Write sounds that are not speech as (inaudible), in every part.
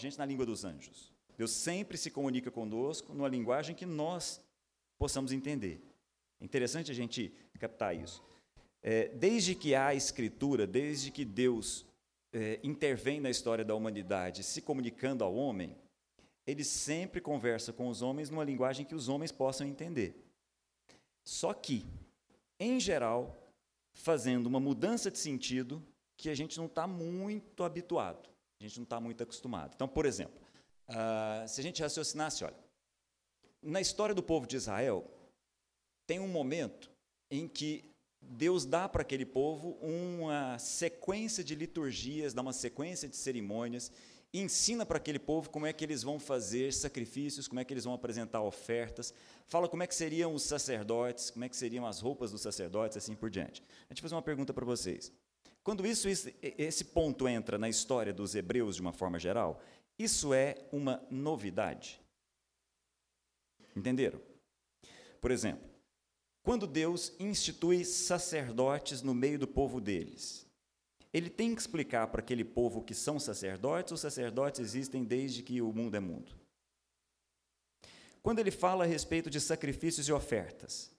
gente na língua dos anjos. Deus sempre se comunica conosco numa linguagem que nós possamos entender. É interessante a gente captar isso. É, desde que há escritura, desde que Deus é, intervém na história da humanidade, se comunicando ao homem, ele sempre conversa com os homens numa linguagem que os homens possam entender. Só que, em geral, fazendo uma mudança de sentido que a gente não está muito habituado, a gente não está muito acostumado. Então, por exemplo, uh, se a gente raciocinasse, olha, na história do povo de Israel, tem um momento em que Deus dá para aquele povo uma sequência de liturgias, dá uma sequência de cerimônias, e ensina para aquele povo como é que eles vão fazer sacrifícios, como é que eles vão apresentar ofertas, fala como é que seriam os sacerdotes, como é que seriam as roupas dos sacerdotes, assim por diante. A gente fazer uma pergunta para vocês. Quando isso, esse ponto entra na história dos hebreus de uma forma geral, isso é uma novidade. Entenderam? Por exemplo, quando Deus institui sacerdotes no meio do povo deles, ele tem que explicar para aquele povo que são sacerdotes, os sacerdotes existem desde que o mundo é mundo. Quando ele fala a respeito de sacrifícios e ofertas,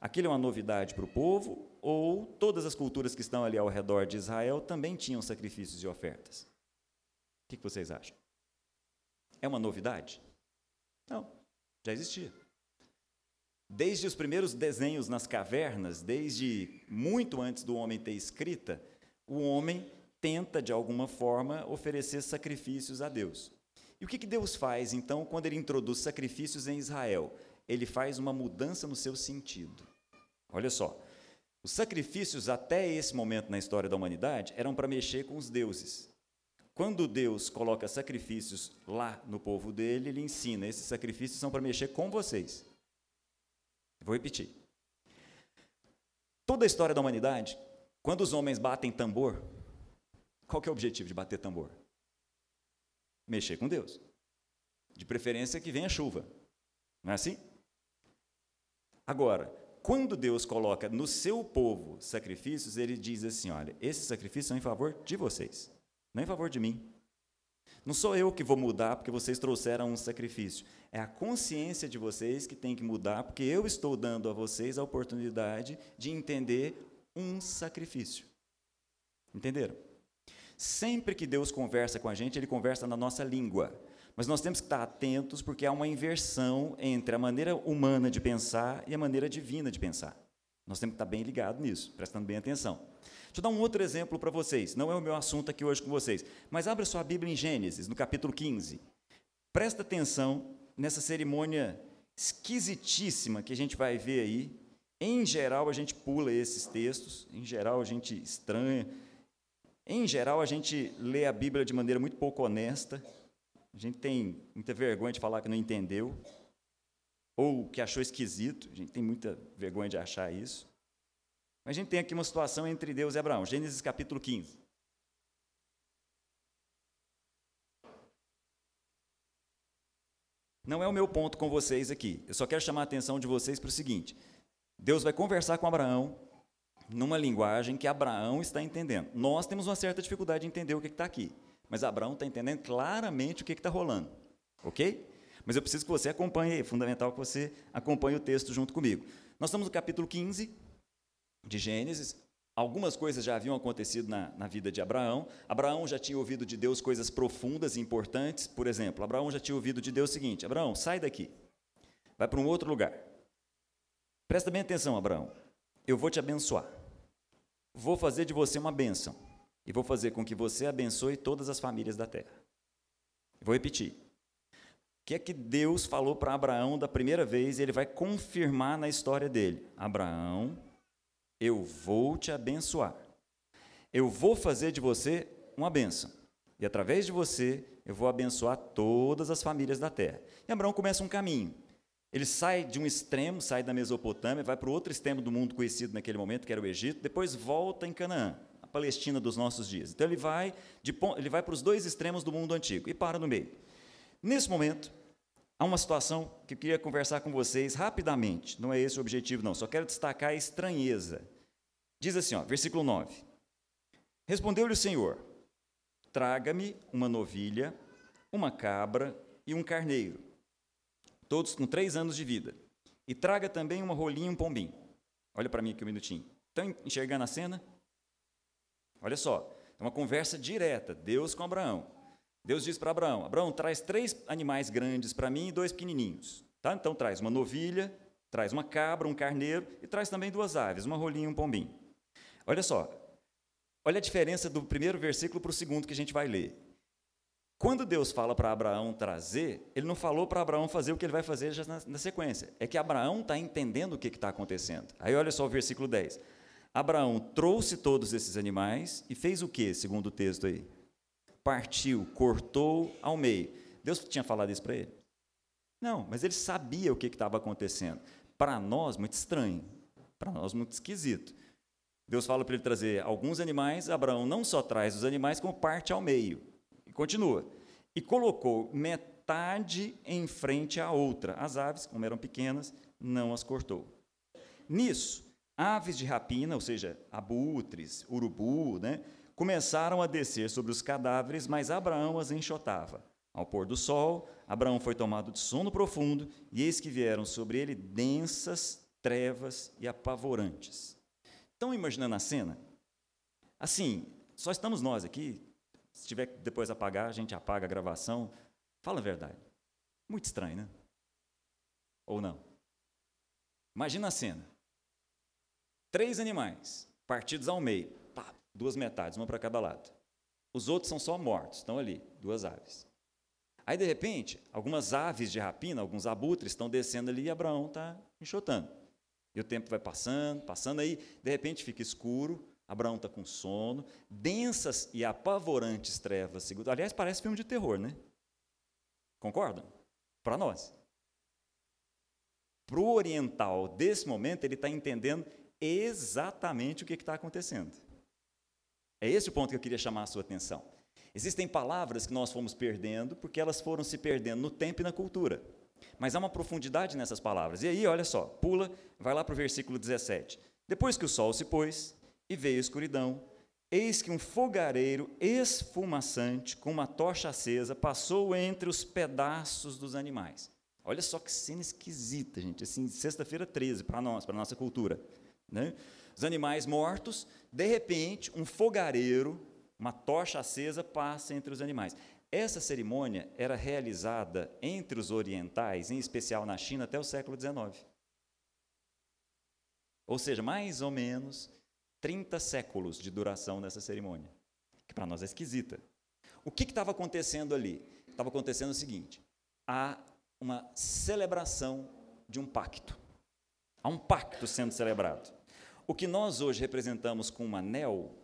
aquilo é uma novidade para o povo ou todas as culturas que estão ali ao redor de Israel também tinham sacrifícios e ofertas? O que vocês acham? É uma novidade? Não, já existia. Desde os primeiros desenhos nas cavernas, desde muito antes do homem ter escrita, o homem tenta, de alguma forma, oferecer sacrifícios a Deus. E o que, que Deus faz, então, quando ele introduz sacrifícios em Israel? Ele faz uma mudança no seu sentido. Olha só, os sacrifícios até esse momento na história da humanidade eram para mexer com os deuses. Quando Deus coloca sacrifícios lá no povo dele, ele ensina: esses sacrifícios são para mexer com vocês. Vou repetir. Toda a história da humanidade, quando os homens batem tambor, qual é o objetivo de bater tambor? Mexer com Deus. De preferência que venha chuva. Não é assim? Agora, quando Deus coloca no seu povo sacrifícios, ele diz assim: olha, esses sacrifícios são em favor de vocês, não em favor de mim. Não sou eu que vou mudar porque vocês trouxeram um sacrifício. É a consciência de vocês que tem que mudar, porque eu estou dando a vocês a oportunidade de entender um sacrifício. Entenderam? Sempre que Deus conversa com a gente, Ele conversa na nossa língua. Mas nós temos que estar atentos porque há uma inversão entre a maneira humana de pensar e a maneira divina de pensar. Nós temos que estar bem ligados nisso, prestando bem atenção. Deixa eu dar um outro exemplo para vocês. Não é o meu assunto aqui hoje com vocês, mas abra sua Bíblia em Gênesis, no capítulo 15. Presta atenção nessa cerimônia esquisitíssima que a gente vai ver aí, em geral, a gente pula esses textos, em geral, a gente estranha. Em geral, a gente lê a Bíblia de maneira muito pouco honesta. A gente tem muita vergonha de falar que não entendeu, ou que achou esquisito. A gente tem muita vergonha de achar isso. Mas a gente tem aqui uma situação entre Deus e Abraão. Gênesis capítulo 15. Não é o meu ponto com vocês aqui. Eu só quero chamar a atenção de vocês para o seguinte: Deus vai conversar com Abraão numa linguagem que Abraão está entendendo. Nós temos uma certa dificuldade de entender o que está aqui, mas Abraão está entendendo claramente o que está rolando, ok? Mas eu preciso que você acompanhe, é fundamental que você acompanhe o texto junto comigo. Nós estamos no capítulo 15 de Gênesis. Algumas coisas já haviam acontecido na, na vida de Abraão. Abraão já tinha ouvido de Deus coisas profundas e importantes. Por exemplo, Abraão já tinha ouvido de Deus o seguinte: Abraão, sai daqui, vai para um outro lugar. Presta bem atenção, Abraão. Eu vou te abençoar. Vou fazer de você uma bênção. E vou fazer com que você abençoe todas as famílias da terra. Vou repetir. O que é que Deus falou para Abraão da primeira vez ele vai confirmar na história dele? Abraão, eu vou te abençoar. Eu vou fazer de você uma bênção. E através de você, eu vou abençoar todas as famílias da terra. E Abraão começa um caminho. Ele sai de um extremo, sai da Mesopotâmia, vai para o outro extremo do mundo conhecido naquele momento, que era o Egito, depois volta em Canaã, Palestina dos nossos dias. Então ele vai, de, ele vai para os dois extremos do mundo antigo e para no meio. Nesse momento, há uma situação que eu queria conversar com vocês rapidamente. Não é esse o objetivo, não. Só quero destacar a estranheza. Diz assim, ó, versículo 9. Respondeu-lhe o Senhor: Traga-me uma novilha, uma cabra e um carneiro, todos com três anos de vida. E traga também uma rolinha e um pombinho. Olha para mim aqui um minutinho. Estão enxergando a cena? Olha só, é uma conversa direta, Deus com Abraão. Deus diz para Abraão: Abraão, traz três animais grandes para mim e dois pequenininhos. Tá? Então traz uma novilha, traz uma cabra, um carneiro e traz também duas aves, uma rolinha e um pombinho. Olha só, olha a diferença do primeiro versículo para o segundo que a gente vai ler. Quando Deus fala para Abraão trazer, ele não falou para Abraão fazer o que ele vai fazer já na, na sequência. É que Abraão está entendendo o que está acontecendo. Aí olha só o versículo 10. Abraão trouxe todos esses animais e fez o que, segundo o texto aí? Partiu, cortou ao meio. Deus tinha falado isso para ele? Não, mas ele sabia o que estava acontecendo. Para nós, muito estranho. Para nós, muito esquisito. Deus fala para ele trazer alguns animais. Abraão não só traz os animais, como parte ao meio. E continua. E colocou metade em frente à outra. As aves, como eram pequenas, não as cortou. Nisso, aves de rapina, ou seja, abutres, urubu, né, começaram a descer sobre os cadáveres, mas Abraão as enxotava. Ao pôr do sol, Abraão foi tomado de sono profundo, e eis que vieram sobre ele densas trevas e apavorantes. Estão imaginando a cena? Assim, só estamos nós aqui. Se tiver que depois apagar, a gente apaga a gravação. Fala a verdade. Muito estranho, né? Ou não? Imagina a cena. Três animais, partidos ao meio, pá, duas metades, uma para cada lado. Os outros são só mortos, estão ali, duas aves. Aí, de repente, algumas aves de rapina, alguns abutres estão descendo ali e Abraão está enxotando. E o tempo vai passando, passando aí, de repente fica escuro, Abraão está com sono, densas e apavorantes trevas. Aliás, parece filme de terror, né? Concordam? Para nós. Para o oriental, desse momento, ele está entendendo exatamente o que está acontecendo. É esse o ponto que eu queria chamar a sua atenção. Existem palavras que nós fomos perdendo porque elas foram se perdendo no tempo e na cultura. Mas há uma profundidade nessas palavras. E aí, olha só, pula, vai lá para o versículo 17. Depois que o sol se pôs e veio a escuridão, eis que um fogareiro esfumaçante, com uma tocha acesa, passou entre os pedaços dos animais. Olha só que cena esquisita, gente. Assim, sexta-feira 13, para nós, para nossa cultura. Né? Os animais mortos, de repente, um fogareiro uma tocha acesa passa entre os animais. Essa cerimônia era realizada entre os orientais, em especial na China, até o século XIX. Ou seja, mais ou menos 30 séculos de duração dessa cerimônia, que para nós é esquisita. O que estava acontecendo ali? Estava acontecendo o seguinte: há uma celebração de um pacto. Há um pacto sendo celebrado. O que nós hoje representamos com um anel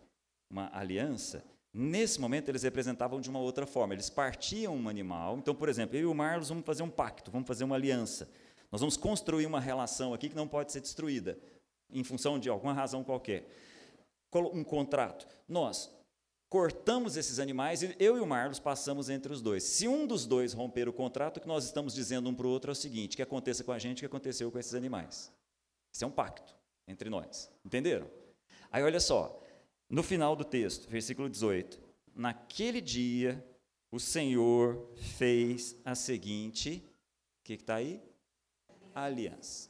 uma aliança, nesse momento eles representavam de uma outra forma. Eles partiam um animal. Então, por exemplo, eu e o Marlos vamos fazer um pacto, vamos fazer uma aliança. Nós vamos construir uma relação aqui que não pode ser destruída, em função de alguma razão qualquer. Um contrato. Nós cortamos esses animais e eu e o Marlos passamos entre os dois. Se um dos dois romper o contrato, o que nós estamos dizendo um para o outro é o seguinte: que aconteça com a gente o que aconteceu com esses animais. Isso é um pacto entre nós. Entenderam? Aí olha só, no final do texto, versículo 18: Naquele dia o Senhor fez a seguinte, o que está aí? A aliança.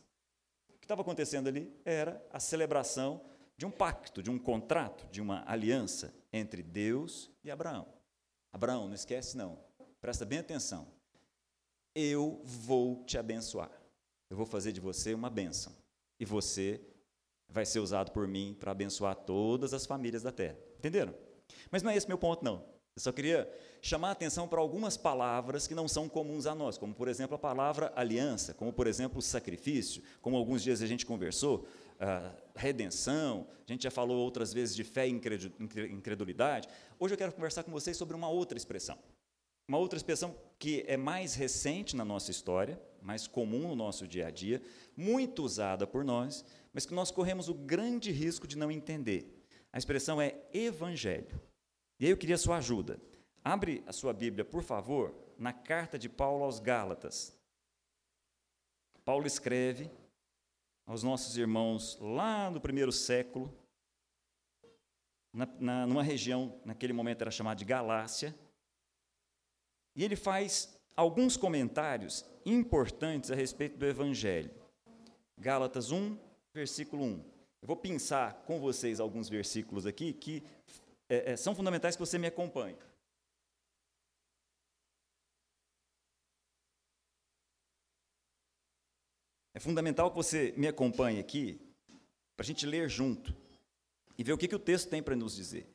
O que estava acontecendo ali era a celebração de um pacto, de um contrato, de uma aliança entre Deus e Abraão. Abraão, não esquece não, presta bem atenção. Eu vou te abençoar. Eu vou fazer de você uma bênção. E você vai ser usado por mim para abençoar todas as famílias da terra. Entenderam? Mas não é esse meu ponto, não. Eu só queria chamar a atenção para algumas palavras que não são comuns a nós, como, por exemplo, a palavra aliança, como, por exemplo, sacrifício, como alguns dias a gente conversou, uh, redenção, a gente já falou outras vezes de fé e incredulidade. Hoje eu quero conversar com vocês sobre uma outra expressão. Uma outra expressão que é mais recente na nossa história, mais comum no nosso dia a dia, muito usada por nós, mas que nós corremos o grande risco de não entender. A expressão é evangelho. E aí eu queria a sua ajuda. Abre a sua Bíblia, por favor, na carta de Paulo aos Gálatas. Paulo escreve aos nossos irmãos lá no primeiro século, na, na, numa região, naquele momento era chamada de Galácia, e ele faz alguns comentários importantes a respeito do Evangelho. Gálatas 1, versículo 1. Eu vou pensar com vocês alguns versículos aqui que é, é, são fundamentais que você me acompanhe. É fundamental que você me acompanhe aqui, para a gente ler junto e ver o que, que o texto tem para nos dizer.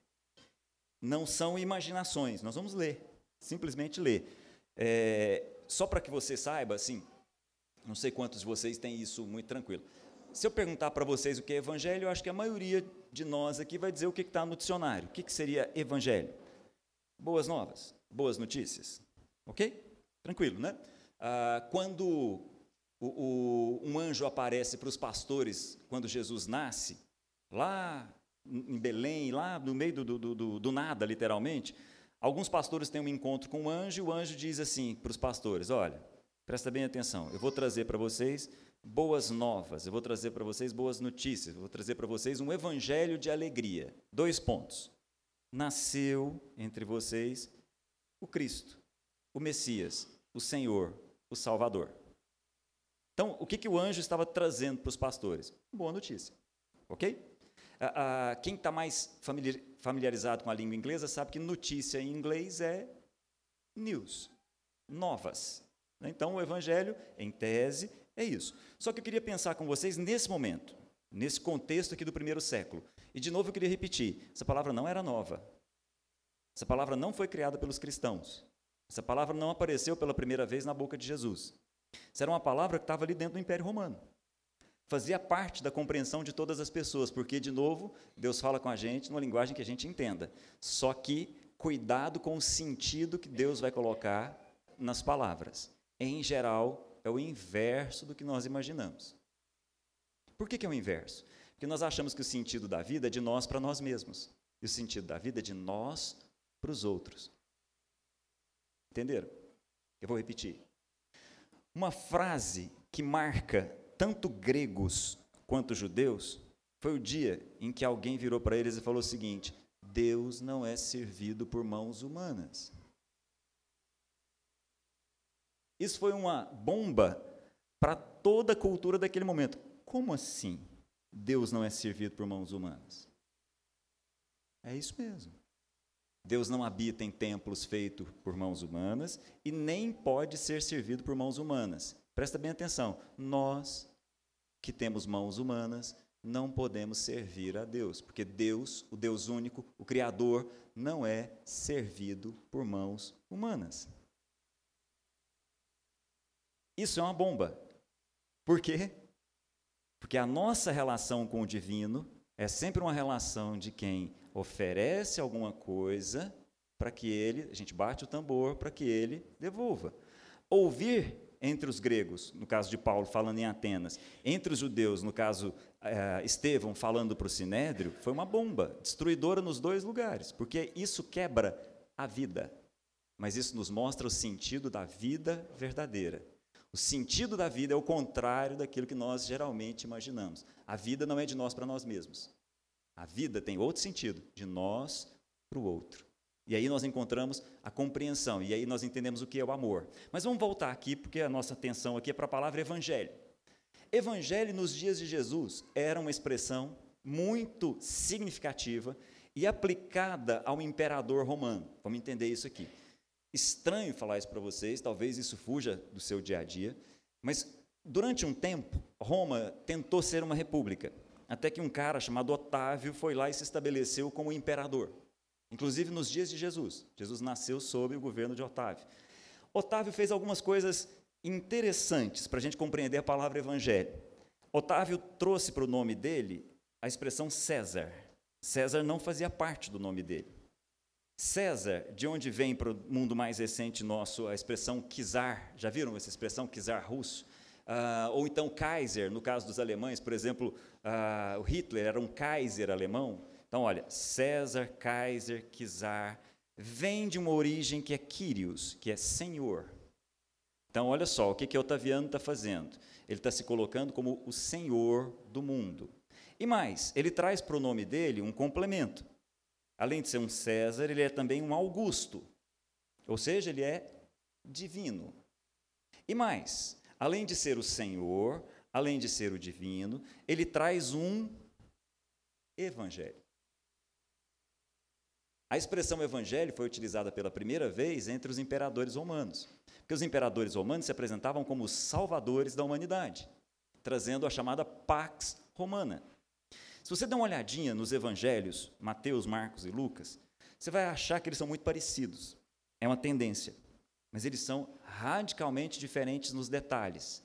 Não são imaginações, nós vamos ler, simplesmente ler. É, só para que você saiba, assim, não sei quantos de vocês têm isso muito tranquilo. Se eu perguntar para vocês o que é evangelho, eu acho que a maioria de nós aqui vai dizer o que está no dicionário. O que, que seria evangelho? Boas novas, boas notícias. Ok? Tranquilo, né? Ah, quando o, o, um anjo aparece para os pastores quando Jesus nasce, lá em Belém, lá no meio do, do, do, do nada, literalmente, alguns pastores têm um encontro com o um anjo e o anjo diz assim para os pastores: Olha, presta bem atenção, eu vou trazer para vocês boas novas, eu vou trazer para vocês boas notícias, eu vou trazer para vocês um evangelho de alegria. Dois pontos. Nasceu entre vocês o Cristo, o Messias, o Senhor, o Salvador. Então, o que, que o anjo estava trazendo para os pastores? Boa notícia. Ok? Ah, ah, quem está mais familiarizado com a língua inglesa sabe que notícia em inglês é news, novas. Então, o evangelho, em tese, é isso. Só que eu queria pensar com vocês nesse momento, nesse contexto aqui do primeiro século. E, de novo, eu queria repetir: essa palavra não era nova. Essa palavra não foi criada pelos cristãos. Essa palavra não apareceu pela primeira vez na boca de Jesus. Isso era uma palavra que estava ali dentro do Império Romano. Fazia parte da compreensão de todas as pessoas, porque, de novo, Deus fala com a gente numa linguagem que a gente entenda. Só que cuidado com o sentido que Deus vai colocar nas palavras. Em geral, é o inverso do que nós imaginamos. Por que, que é o inverso? Porque nós achamos que o sentido da vida é de nós para nós mesmos. E o sentido da vida é de nós para os outros. Entenderam? Eu vou repetir. Uma frase que marca tanto gregos quanto judeus foi o dia em que alguém virou para eles e falou o seguinte: Deus não é servido por mãos humanas. Isso foi uma bomba para toda a cultura daquele momento. Como assim? Deus não é servido por mãos humanas? É isso mesmo. Deus não habita em templos feitos por mãos humanas e nem pode ser servido por mãos humanas. Presta bem atenção. Nós que temos mãos humanas não podemos servir a Deus, porque Deus, o Deus único, o Criador, não é servido por mãos humanas. Isso é uma bomba. Por quê? Porque a nossa relação com o divino é sempre uma relação de quem oferece alguma coisa para que ele, a gente bate o tambor para que ele devolva. Ouvir entre os gregos, no caso de Paulo falando em Atenas, entre os judeus, no caso uh, Estevão falando para o Sinédrio, foi uma bomba destruidora nos dois lugares, porque isso quebra a vida. Mas isso nos mostra o sentido da vida verdadeira. O sentido da vida é o contrário daquilo que nós geralmente imaginamos. A vida não é de nós para nós mesmos. A vida tem outro sentido, de nós para o outro. E aí nós encontramos a compreensão, e aí nós entendemos o que é o amor. Mas vamos voltar aqui, porque a nossa atenção aqui é para a palavra evangelho. Evangelho nos dias de Jesus era uma expressão muito significativa e aplicada ao imperador romano. Vamos entender isso aqui. Estranho falar isso para vocês, talvez isso fuja do seu dia a dia, mas durante um tempo, Roma tentou ser uma república. Até que um cara chamado Otávio foi lá e se estabeleceu como imperador. Inclusive nos dias de Jesus. Jesus nasceu sob o governo de Otávio. Otávio fez algumas coisas interessantes para a gente compreender a palavra evangelho. Otávio trouxe para o nome dele a expressão César. César não fazia parte do nome dele. César, de onde vem para o mundo mais recente nosso a expressão czar, já viram essa expressão czar russo? Uh, ou então Kaiser, no caso dos alemães, por exemplo, uh, o Hitler era um Kaiser alemão. Então, olha, César, Kaiser, Czar, vem de uma origem que é Kyrios, que é Senhor. Então, olha só, o que, que Otaviano está fazendo? Ele está se colocando como o Senhor do mundo. E mais, ele traz para o nome dele um complemento. Além de ser um César, ele é também um Augusto. Ou seja, ele é divino. E mais, além de ser o Senhor, além de ser o divino, ele traz um evangelho. A expressão evangelho foi utilizada pela primeira vez entre os imperadores romanos, porque os imperadores romanos se apresentavam como os salvadores da humanidade, trazendo a chamada Pax Romana. Se você der uma olhadinha nos evangelhos, Mateus, Marcos e Lucas, você vai achar que eles são muito parecidos. É uma tendência. Mas eles são radicalmente diferentes nos detalhes.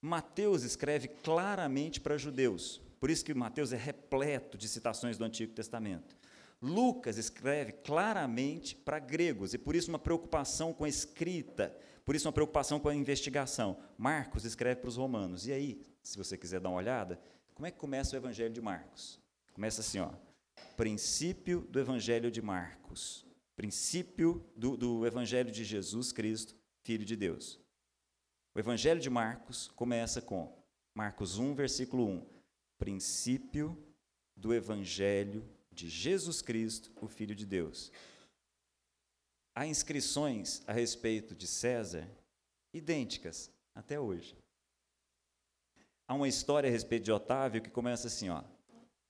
Mateus escreve claramente para judeus, por isso que Mateus é repleto de citações do Antigo Testamento. Lucas escreve claramente para gregos, e por isso uma preocupação com a escrita, por isso uma preocupação com a investigação. Marcos escreve para os romanos. E aí, se você quiser dar uma olhada, como é que começa o Evangelho de Marcos? Começa assim, ó. Princípio do Evangelho de Marcos. Princípio do, do Evangelho de Jesus Cristo, Filho de Deus. O Evangelho de Marcos começa com Marcos 1, versículo 1. Princípio do Evangelho de Jesus Cristo, o Filho de Deus. Há inscrições a respeito de César idênticas até hoje. Há uma história a respeito de Otávio que começa assim, ó.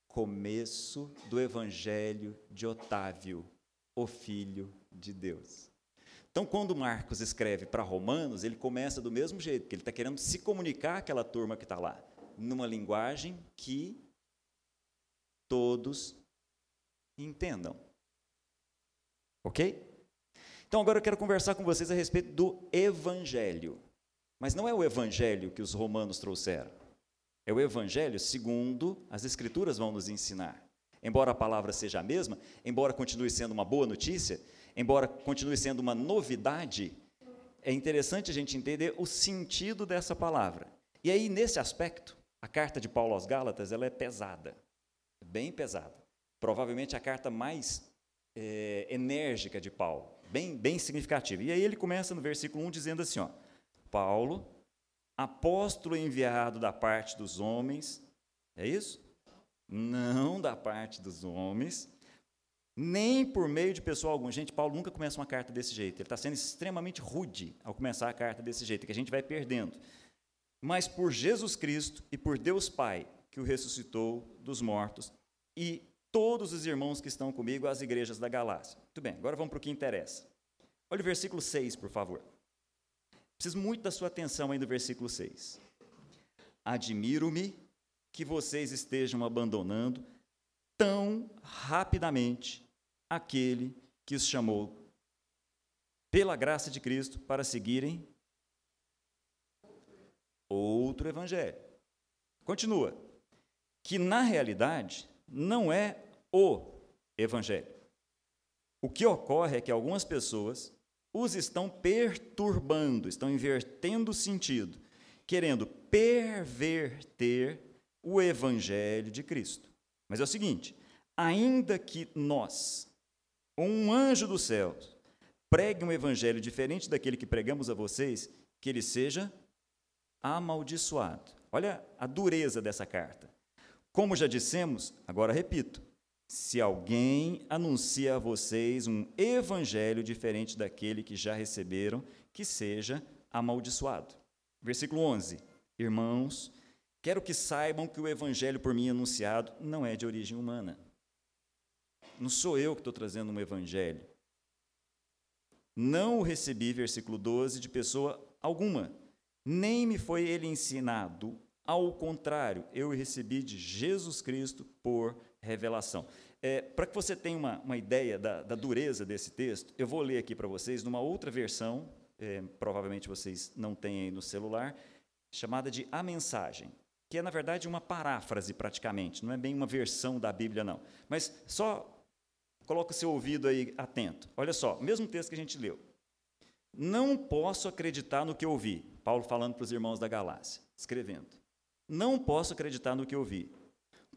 Começo do Evangelho de Otávio, o Filho de Deus. Então, quando Marcos escreve para Romanos, ele começa do mesmo jeito, porque ele está querendo se comunicar àquela turma que está lá, numa linguagem que todos entendam. Ok? Então, agora eu quero conversar com vocês a respeito do Evangelho. Mas não é o Evangelho que os romanos trouxeram. É o Evangelho segundo as Escrituras vão nos ensinar. Embora a palavra seja a mesma, embora continue sendo uma boa notícia, embora continue sendo uma novidade, é interessante a gente entender o sentido dessa palavra. E aí, nesse aspecto, a carta de Paulo aos Gálatas ela é pesada, bem pesada. Provavelmente a carta mais é, enérgica de Paulo, bem, bem significativa. E aí ele começa no versículo 1 dizendo assim: ó, Paulo, apóstolo enviado da parte dos homens, é isso? Não da parte dos homens, nem por meio de pessoa alguma. Gente, Paulo nunca começa uma carta desse jeito. Ele está sendo extremamente rude ao começar a carta desse jeito, que a gente vai perdendo. Mas por Jesus Cristo e por Deus Pai, que o ressuscitou dos mortos, e todos os irmãos que estão comigo, as igrejas da Galácia. Muito bem, agora vamos para o que interessa. Olha o versículo 6, por favor. Preciso muito da sua atenção aí no versículo 6. Admiro-me que vocês estejam abandonando tão rapidamente aquele que os chamou pela graça de Cristo para seguirem outro evangelho. Continua. Que na realidade não é o evangelho. O que ocorre é que algumas pessoas os estão perturbando, estão invertendo o sentido, querendo perverter o evangelho de Cristo. Mas é o seguinte: ainda que nós um anjo do céu pregue um evangelho diferente daquele que pregamos a vocês, que ele seja amaldiçoado. Olha a dureza dessa carta. Como já dissemos, agora repito: se alguém anuncia a vocês um evangelho diferente daquele que já receberam, que seja amaldiçoado. Versículo 11: Irmãos, quero que saibam que o evangelho por mim anunciado não é de origem humana não sou eu que estou trazendo um evangelho. Não o recebi, versículo 12, de pessoa alguma, nem me foi ele ensinado. Ao contrário, eu o recebi de Jesus Cristo por revelação. É, para que você tenha uma, uma ideia da, da, dureza desse texto, eu vou ler aqui para vocês numa outra versão, é, provavelmente vocês não têm aí no celular, chamada de A Mensagem, que é, na verdade, uma paráfrase praticamente, não é bem uma versão da Bíblia, não. Mas só Coloca o seu ouvido aí atento. Olha só, mesmo texto que a gente leu. Não posso acreditar no que ouvi. Paulo falando para os irmãos da Galácia, escrevendo. Não posso acreditar no que ouvi.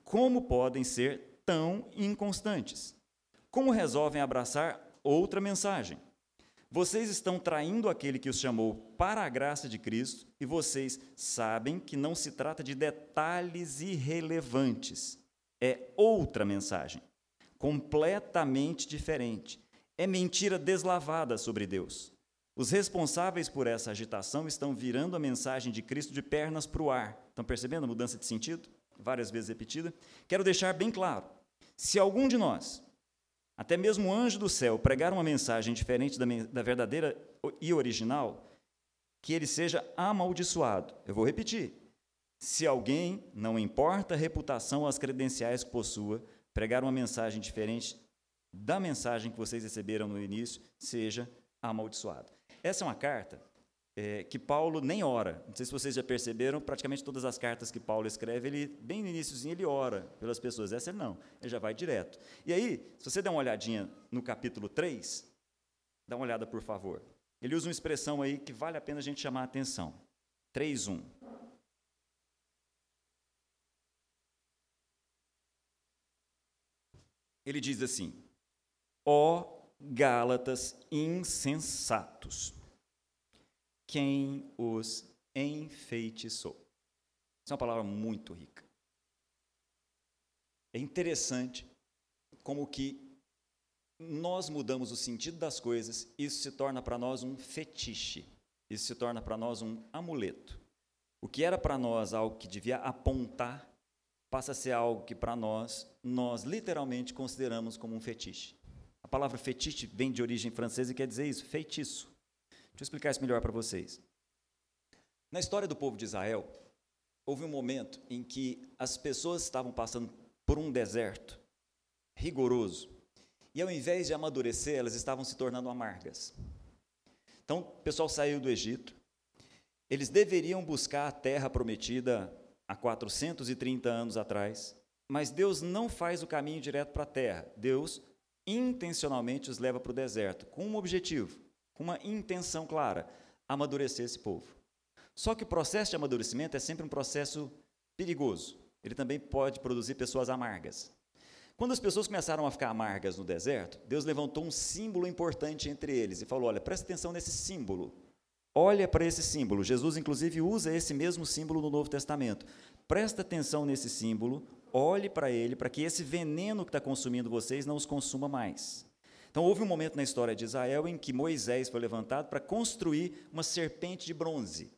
Como podem ser tão inconstantes? Como resolvem abraçar outra mensagem? Vocês estão traindo aquele que os chamou para a graça de Cristo e vocês sabem que não se trata de detalhes irrelevantes. É outra mensagem. completamente diferente. É mentira deslavada sobre Deus. Os responsáveis por essa agitação estão virando a mensagem de Cristo de pernas para o ar. Estão percebendo a mudança de sentido? Várias vezes repetida. Quero deixar bem claro: se algum de nós, até mesmo o anjo do céu, pregar uma mensagem diferente da, da verdadeira e original, que ele seja amaldiçoado. Eu vou repetir. Se alguém, não importa a reputação ou as credenciais que possua, pregar uma mensagem diferente da mensagem que vocês receberam no início, seja amaldiçoado. Essa é uma carta é, que Paulo nem ora. Não sei se vocês já perceberam, praticamente todas as cartas que Paulo escreve, ele bem no iníciozinho ele ora pelas pessoas. Essa ele não, ele já vai direto. E aí, se você der uma olhadinha no capítulo 3, dá uma olhada, por favor. Ele usa uma expressão aí que vale a pena a gente chamar a atenção. 3.1. Ele diz assim: Ó Gálatas insensatos, quem os enfeitiçou? Essa é uma palavra muito rica. É interessante como que nós mudamos o sentido das coisas, isso se torna para nós um fetiche, isso se torna para nós um amuleto. O que era para nós algo que devia apontar, passa a ser algo que para nós, nós literalmente consideramos como um fetiche. A palavra fetiche vem de origem francesa e quer dizer isso, feitiço. Deixa eu explicar isso melhor para vocês. Na história do povo de Israel, houve um momento em que as pessoas estavam passando por um deserto rigoroso, e ao invés de amadurecer, elas estavam se tornando amargas. Então, o pessoal saiu do Egito, eles deveriam buscar a terra prometida há 430 anos atrás, mas Deus não faz o caminho direto para a terra. Deus intencionalmente os leva para o deserto, com um objetivo, com uma intenção clara: amadurecer esse povo. Só que o processo de amadurecimento é sempre um processo perigoso. Ele também pode produzir pessoas amargas. Quando as pessoas começaram a ficar amargas no deserto, Deus levantou um símbolo importante entre eles e falou: Olha, presta atenção nesse símbolo. Olha para esse símbolo. Jesus, inclusive, usa esse mesmo símbolo no Novo Testamento. Presta atenção nesse símbolo, olhe para ele, para que esse veneno que está consumindo vocês não os consuma mais. Então, houve um momento na história de Israel em que Moisés foi levantado para construir uma serpente de bronze.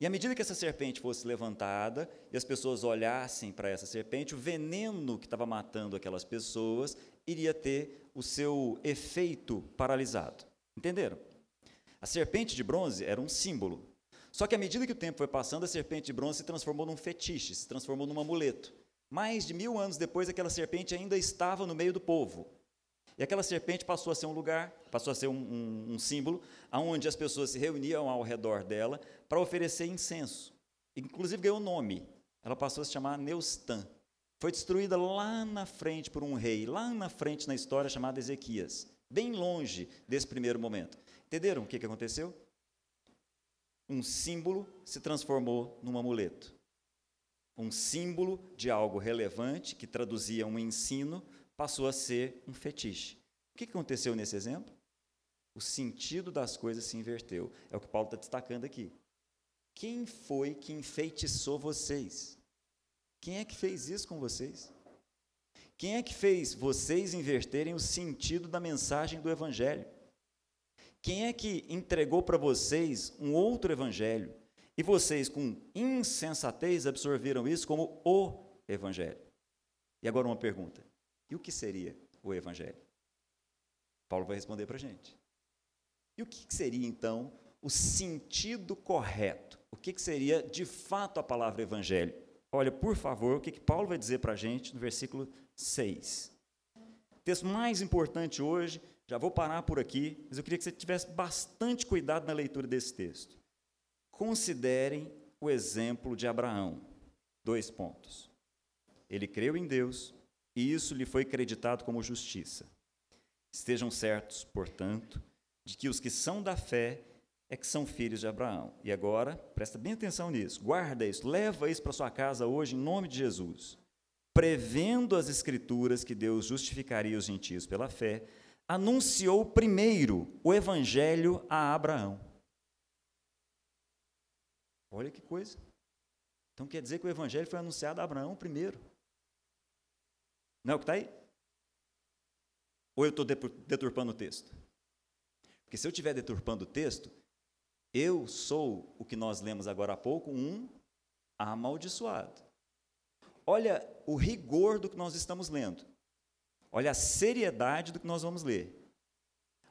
E à medida que essa serpente fosse levantada e as pessoas olhassem para essa serpente, o veneno que estava matando aquelas pessoas iria ter o seu efeito paralisado. Entenderam? A serpente de bronze era um símbolo. Só que à medida que o tempo foi passando, a serpente de bronze se transformou num fetiche, se transformou num amuleto. Mais de mil anos depois, aquela serpente ainda estava no meio do povo. E aquela serpente passou a ser um lugar, passou a ser um, um, um símbolo, onde as pessoas se reuniam ao redor dela para oferecer incenso. Inclusive ganhou nome. Ela passou a se chamar Neustan. Foi destruída lá na frente por um rei, lá na frente na história chamada Ezequias, bem longe desse primeiro momento. Entenderam o que, que aconteceu? Um símbolo se transformou num amuleto. Um símbolo de algo relevante, que traduzia um ensino, passou a ser um fetiche. O que aconteceu nesse exemplo? O sentido das coisas se inverteu. É o que Paulo está destacando aqui. Quem foi que enfeitiçou vocês? Quem é que fez isso com vocês? Quem é que fez vocês inverterem o sentido da mensagem do Evangelho? Quem é que entregou para vocês um outro Evangelho e vocês, com insensatez, absorveram isso como o Evangelho? E agora uma pergunta: e o que seria o Evangelho? Paulo vai responder para a gente. E o que seria, então, o sentido correto? O que seria, de fato, a palavra Evangelho? Olha, por favor, o que Paulo vai dizer para a gente no versículo 6. O texto mais importante hoje, já vou parar por aqui, mas eu queria que você tivesse bastante cuidado na leitura desse texto. Considerem o exemplo de Abraão. Dois pontos. Ele creu em Deus e isso lhe foi creditado como justiça. Estejam certos, portanto, de que os que são da fé é que são filhos de Abraão. E agora, presta bem atenção nisso, guarda isso, leva isso para sua casa hoje em nome de Jesus. Prevendo as Escrituras que Deus justificaria os gentios pela fé, anunciou primeiro o Evangelho a Abraão. Olha que coisa. Então quer dizer que o Evangelho foi anunciado a Abraão primeiro. Não é o que está aí? Ou eu estou deturpando o texto? Porque se eu estiver deturpando o texto, eu sou o que nós lemos agora há pouco, um amaldiçoado. Olha o rigor do que nós estamos lendo. Olha a seriedade do que nós vamos ler.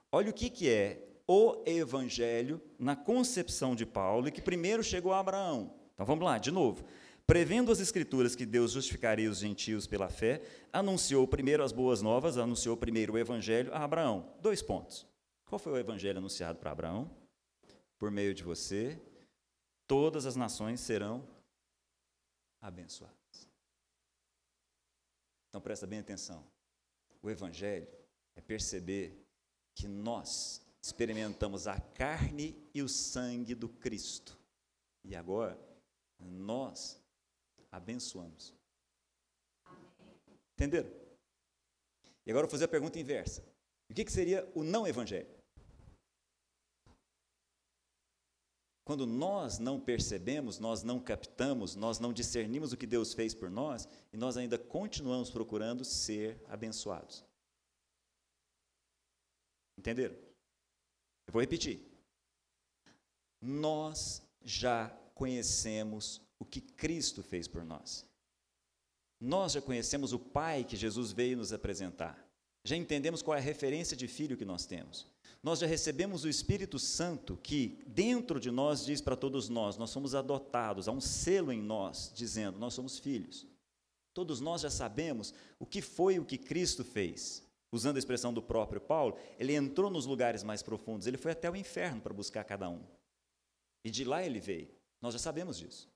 Olha o que, que é o evangelho na concepção de Paulo e que primeiro chegou a Abraão. Então vamos lá, de novo. Prevendo as Escrituras que Deus justificaria os gentios pela fé, anunciou primeiro as boas novas, anunciou primeiro o Evangelho a Abraão. Dois pontos. Qual foi o Evangelho anunciado para Abraão? Por meio de você, todas as nações serão abençoadas. Então presta bem atenção. O Evangelho é perceber que nós experimentamos a carne e o sangue do Cristo. E agora, nós abençoamos. Entenderam? E agora eu vou fazer a pergunta inversa. O que, que seria o não evangelho? Quando nós não percebemos, nós não captamos, nós não discernimos o que Deus fez por nós e nós ainda continuamos procurando ser abençoados. Entenderam? Eu vou repetir. Nós já conhecemos o que Cristo fez por nós. Nós já conhecemos o Pai que Jesus veio nos apresentar. Já entendemos qual é a referência de filho que nós temos. Nós já recebemos o Espírito Santo que, dentro de nós, diz para todos nós: nós somos adotados, há um selo em nós dizendo: nós somos filhos. Todos nós já sabemos o que foi o que Cristo fez. Usando a expressão do próprio Paulo, ele entrou nos lugares mais profundos, ele foi até o inferno para buscar cada um. E de lá ele veio. Nós já sabemos disso.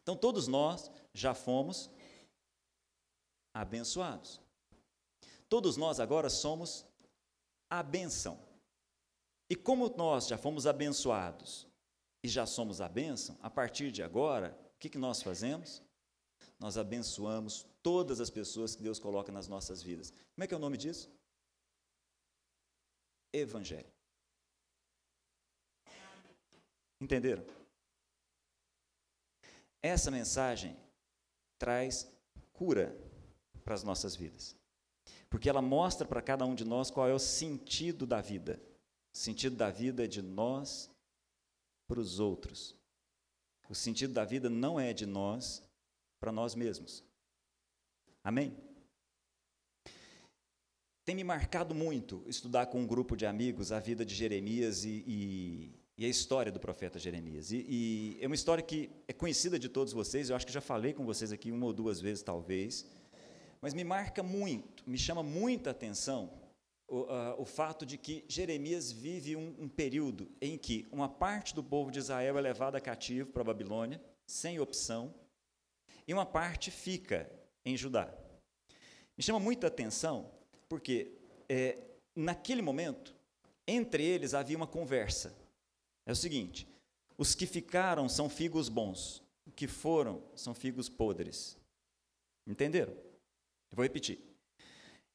Então, todos nós já fomos abençoados. Todos nós agora somos a benção. E como nós já fomos abençoados e já somos a bênção, a partir de agora, o que, que nós fazemos? Nós abençoamos todas as pessoas que Deus coloca nas nossas vidas. Como é que é o nome disso? Evangelho. Entenderam? Essa mensagem traz cura para as nossas vidas. Porque ela mostra para cada um de nós qual é o sentido da vida. O sentido da vida é de nós para os outros. O sentido da vida não é de nós para nós mesmos. Amém? Tem me marcado muito estudar com um grupo de amigos a vida de Jeremias e, e, e a história do profeta Jeremias. E, e, é uma história que é conhecida de todos vocês, eu acho que já falei com vocês aqui uma ou duas vezes, talvez, mas me marca muito, me chama muita atenção o, o fato de que Jeremias vive um, um período em que uma parte do povo de Israel é levada cativo para a Babilônia, sem opção, e uma parte fica em Judá. Me chama muita atenção porque é, naquele momento, entre eles havia uma conversa. É o seguinte: os que ficaram são figos bons, os que foram são figos podres. Entenderam? Eu vou repetir.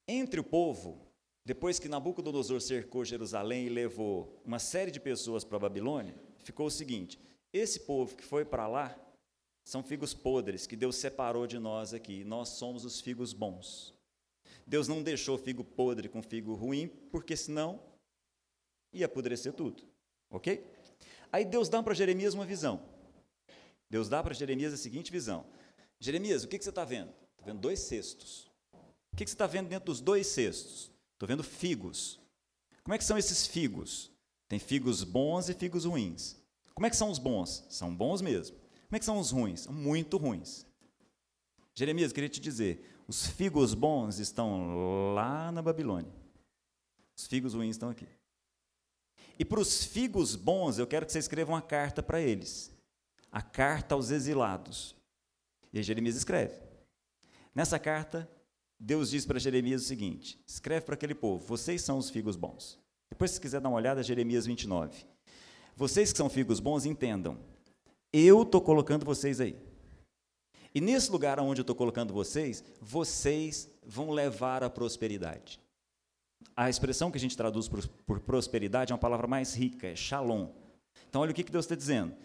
Entre o povo, depois que Nabucodonosor cercou Jerusalém e levou uma série de pessoas para a Babilônia, ficou o seguinte: esse povo que foi para lá são figos podres que Deus separou de nós aqui. Nós somos os figos bons. Deus não deixou figo podre com figo ruim, porque senão ia apodrecer tudo. Ok? Aí Deus dá para Jeremias uma visão. Deus dá para Jeremias a seguinte visão: Jeremias, o que, que você está vendo? Estou vendo dois cestos. O que, que você está vendo dentro dos dois cestos? Estou vendo figos. Como é que são esses figos? Tem figos bons e figos ruins. Como é que são os bons? São bons mesmo. Como é que são os ruins? São muito ruins. Jeremias, queria te dizer, os figos bons estão lá na Babilônia. Os figos ruins estão aqui. E para os figos bons, eu quero que você escreva uma carta para eles. A carta aos exilados. E aí Jeremias escreve. Nessa carta, Deus diz para Jeremias o seguinte: escreve para aquele povo, vocês são os figos bons. Depois, se quiser dar uma olhada, Jeremias 29. Vocês que são figos bons, entendam eu estou colocando vocês aí. E nesse lugar onde eu estou colocando vocês, vocês vão levar a prosperidade. A expressão que a gente traduz por, por prosperidade é uma palavra mais rica, é shalom. Então, olha o que, que Deus está dizendo.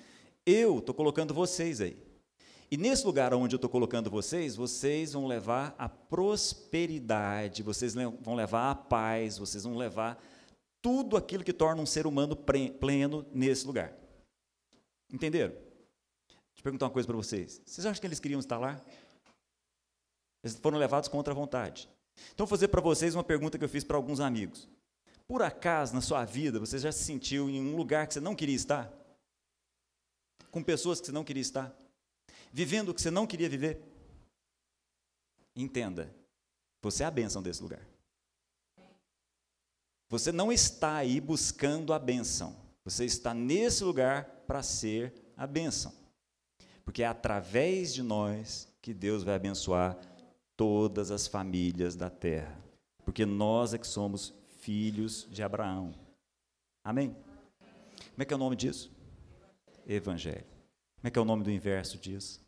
Eu estou colocando vocês aí. E nesse lugar onde eu estou colocando vocês, vocês vão levar a prosperidade, vocês vão levar a paz, vocês vão levar tudo aquilo que torna um ser humano pleno nesse lugar. Entenderam? Deixa eu perguntar uma coisa para vocês. Vocês acham que eles queriam estar lá? Eles foram levados contra a vontade. Então, vou fazer para vocês uma pergunta que eu fiz para alguns amigos. Por acaso, na sua vida, você já se sentiu em um lugar que você não queria estar? Com pessoas que você não queria estar? Vivendo o que você não queria viver? Entenda, você é a bênção desse lugar. Você não está aí buscando a bênção. Você está nesse lugar para ser a bênção. Porque é através de nós que Deus vai abençoar todas as famílias da terra. Porque nós é que somos filhos de Abraão. Amém? Como é que é o nome disso? Evangelho. Como é que é o nome do inverso disso?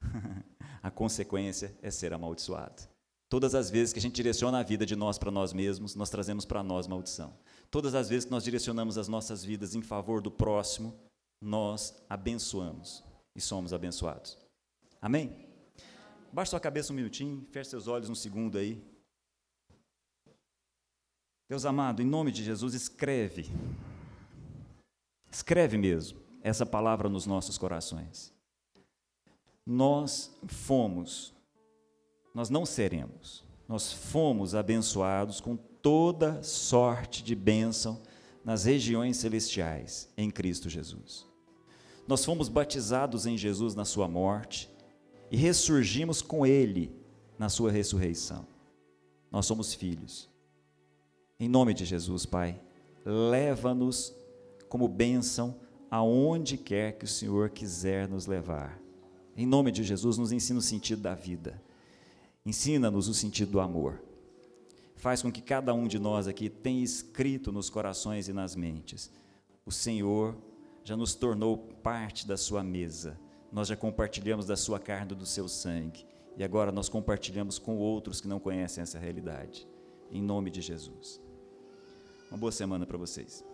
(laughs) a consequência é ser amaldiçoado. Todas as vezes que a gente direciona a vida de nós para nós mesmos, nós trazemos para nós maldição. Todas as vezes que nós direcionamos as nossas vidas em favor do próximo, nós abençoamos e somos abençoados. Amém? Baixe sua cabeça um minutinho, feche seus olhos um segundo aí. Deus amado, em nome de Jesus, escreve. Escreve mesmo essa palavra nos nossos corações. Nós fomos, nós não seremos, nós fomos abençoados com toda sorte de bênção nas regiões celestiais em Cristo Jesus. Nós fomos batizados em Jesus na Sua morte e ressurgimos com Ele na Sua ressurreição. Nós somos filhos. Em nome de Jesus, Pai, leva-nos como bênção aonde quer que o Senhor quiser nos levar. Em nome de Jesus, nos ensina o sentido da vida. Ensina-nos o sentido do amor. Faz com que cada um de nós aqui tenha escrito nos corações e nas mentes: o Senhor já nos tornou parte da sua mesa. Nós já compartilhamos da sua carne e do seu sangue. E agora nós compartilhamos com outros que não conhecem essa realidade. Em nome de Jesus. Uma boa semana para vocês.